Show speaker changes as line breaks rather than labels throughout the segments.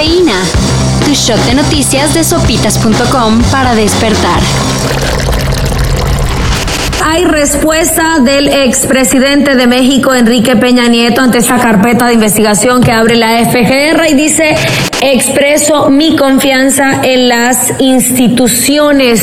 Tu shot de noticias de sopitas.com para despertar.
Hay respuesta del expresidente de México, Enrique Peña Nieto, ante esta carpeta de investigación que abre la FGR y dice, expreso mi confianza en las instituciones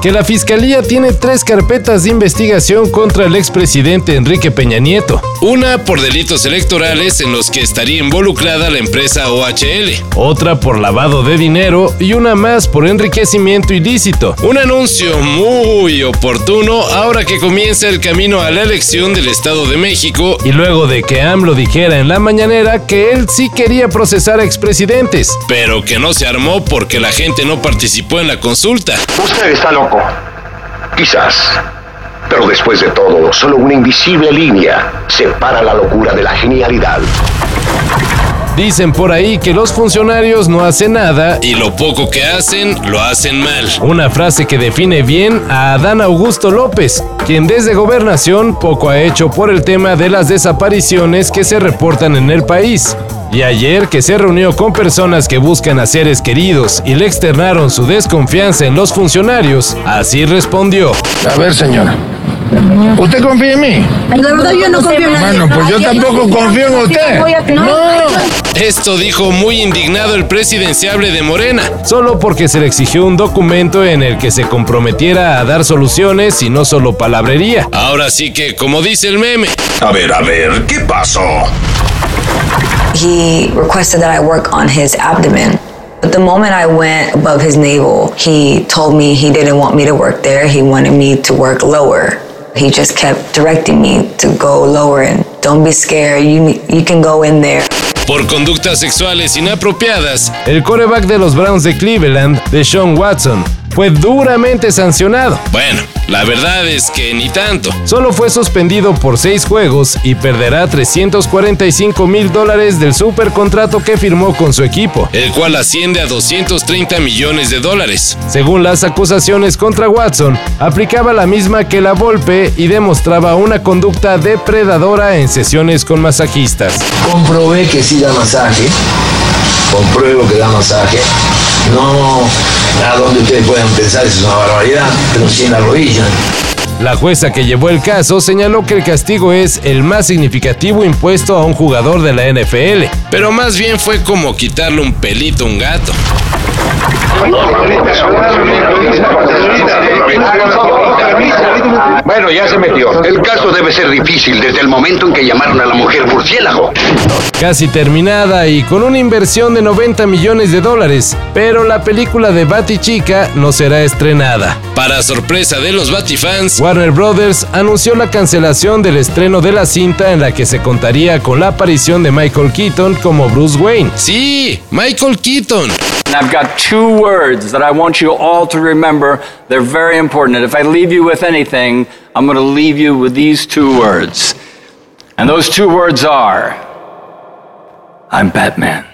que la Fiscalía tiene tres carpetas de investigación contra el expresidente Enrique Peña Nieto.
Una por delitos electorales en los que estaría involucrada la empresa OHL.
Otra por lavado de dinero y una más por enriquecimiento ilícito.
Un anuncio muy oportuno ahora que comienza el camino a la elección del Estado de México.
Y luego de que AMLO dijera en la mañanera que él sí quería procesar a expresidentes.
Pero que no se armó porque la gente no participó en la consulta.
Usted está loco. Quizás. Pero después de todo, solo una invisible línea separa la locura de la genialidad.
Dicen por ahí que los funcionarios no hacen nada
y lo poco que hacen lo hacen mal.
Una frase que define bien a Adán Augusto López, quien desde gobernación poco ha hecho por el tema de las desapariciones que se reportan en el país. Y ayer que se reunió con personas que buscan a seres queridos y le externaron su desconfianza en los funcionarios, así respondió.
A ver, señora. ¿Usted confía en mí?
La verdad yo no confío en nadie.
Bueno, pues yo tampoco confío en usted. No.
Esto dijo muy indignado el presidenciable de Morena.
Solo porque se le exigió un documento en el que se comprometiera a dar soluciones y no solo palabrería.
Ahora sí que, como dice el meme.
A ver, a ver, ¿qué pasó?
He requested that I work on his abdomen. But the moment I went above his navel, he told me he didn't want me to work there. He wanted me to work lower. He just kept directing me to go lower and don't be scared. You, you can go in there.
Por conductas sexuales inapropiadas,
el coreback de los Browns de Cleveland, Deshaun Watson, fue duramente sancionado.
Bueno, la verdad es que ni tanto.
Solo fue suspendido por seis juegos y perderá 345 mil dólares del supercontrato que firmó con su equipo,
el cual asciende a 230 millones de dólares.
Según las acusaciones contra Watson, aplicaba la misma que la Volpe y demostraba una conducta depredadora en sesiones con masajistas.
Comprobé que sí da masaje, compruebo que da masaje. No a donde ustedes pueden pensar eso es una barbaridad, pero sí en la rodilla.
La jueza que llevó el caso señaló que el castigo es el más significativo impuesto a un jugador de la NFL,
pero más bien fue como quitarle un pelito a un gato.
Bueno, ya se metió. El caso debe ser difícil desde el momento en que llamaron a la mujer murciélago.
Casi terminada y con una inversión de 90 millones de dólares, pero la película de Batichica no será estrenada.
Para sorpresa de los Batifans,
Warner Brothers anunció la cancelación del estreno de la cinta en la que se contaría con la aparición de Michael Keaton como Bruce Wayne.
Sí, Michael Keaton.
And I've got two words that I want you all to remember. They're very important. And if I leave you with anything, I'm going to leave you with these two words. And those two words are I'm Batman.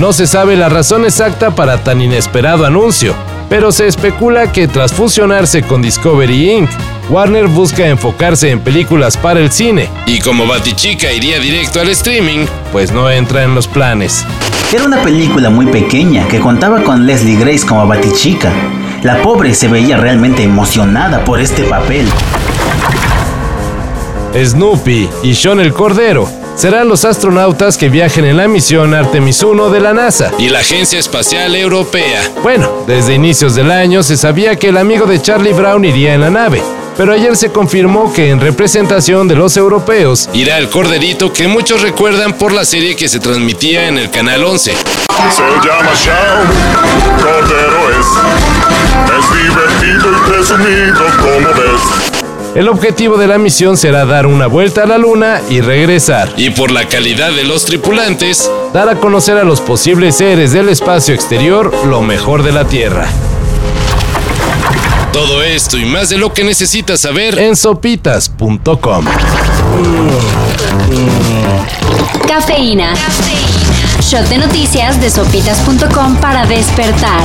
No se sabe la razón exacta para tan inesperado anuncio, pero se especula que tras fusionarse con Discovery Inc., Warner busca enfocarse en películas para el cine.
Y como Batichica iría directo al streaming,
pues no entra en los planes.
Era una película muy pequeña que contaba con Leslie Grace como Batichica. La pobre se veía realmente emocionada por este papel.
Snoopy y Sean el Cordero serán los astronautas que viajen en la misión Artemis 1 de la NASA
y la Agencia Espacial Europea.
Bueno, desde inicios del año se sabía que el amigo de Charlie Brown iría en la nave, pero ayer se confirmó que en representación de los europeos
irá el corderito que muchos recuerdan por la serie que se transmitía en el Canal 11.
Se llama Shaun, cordero es, es divertido y presumido como ves.
El objetivo de la misión será dar una vuelta a la luna y regresar.
Y por la calidad de los tripulantes,
dar a conocer a los posibles seres del espacio exterior lo mejor de la Tierra.
Todo esto y más de lo que necesitas saber
en sopitas.com.
Cafeína. Shot de noticias de sopitas.com para despertar.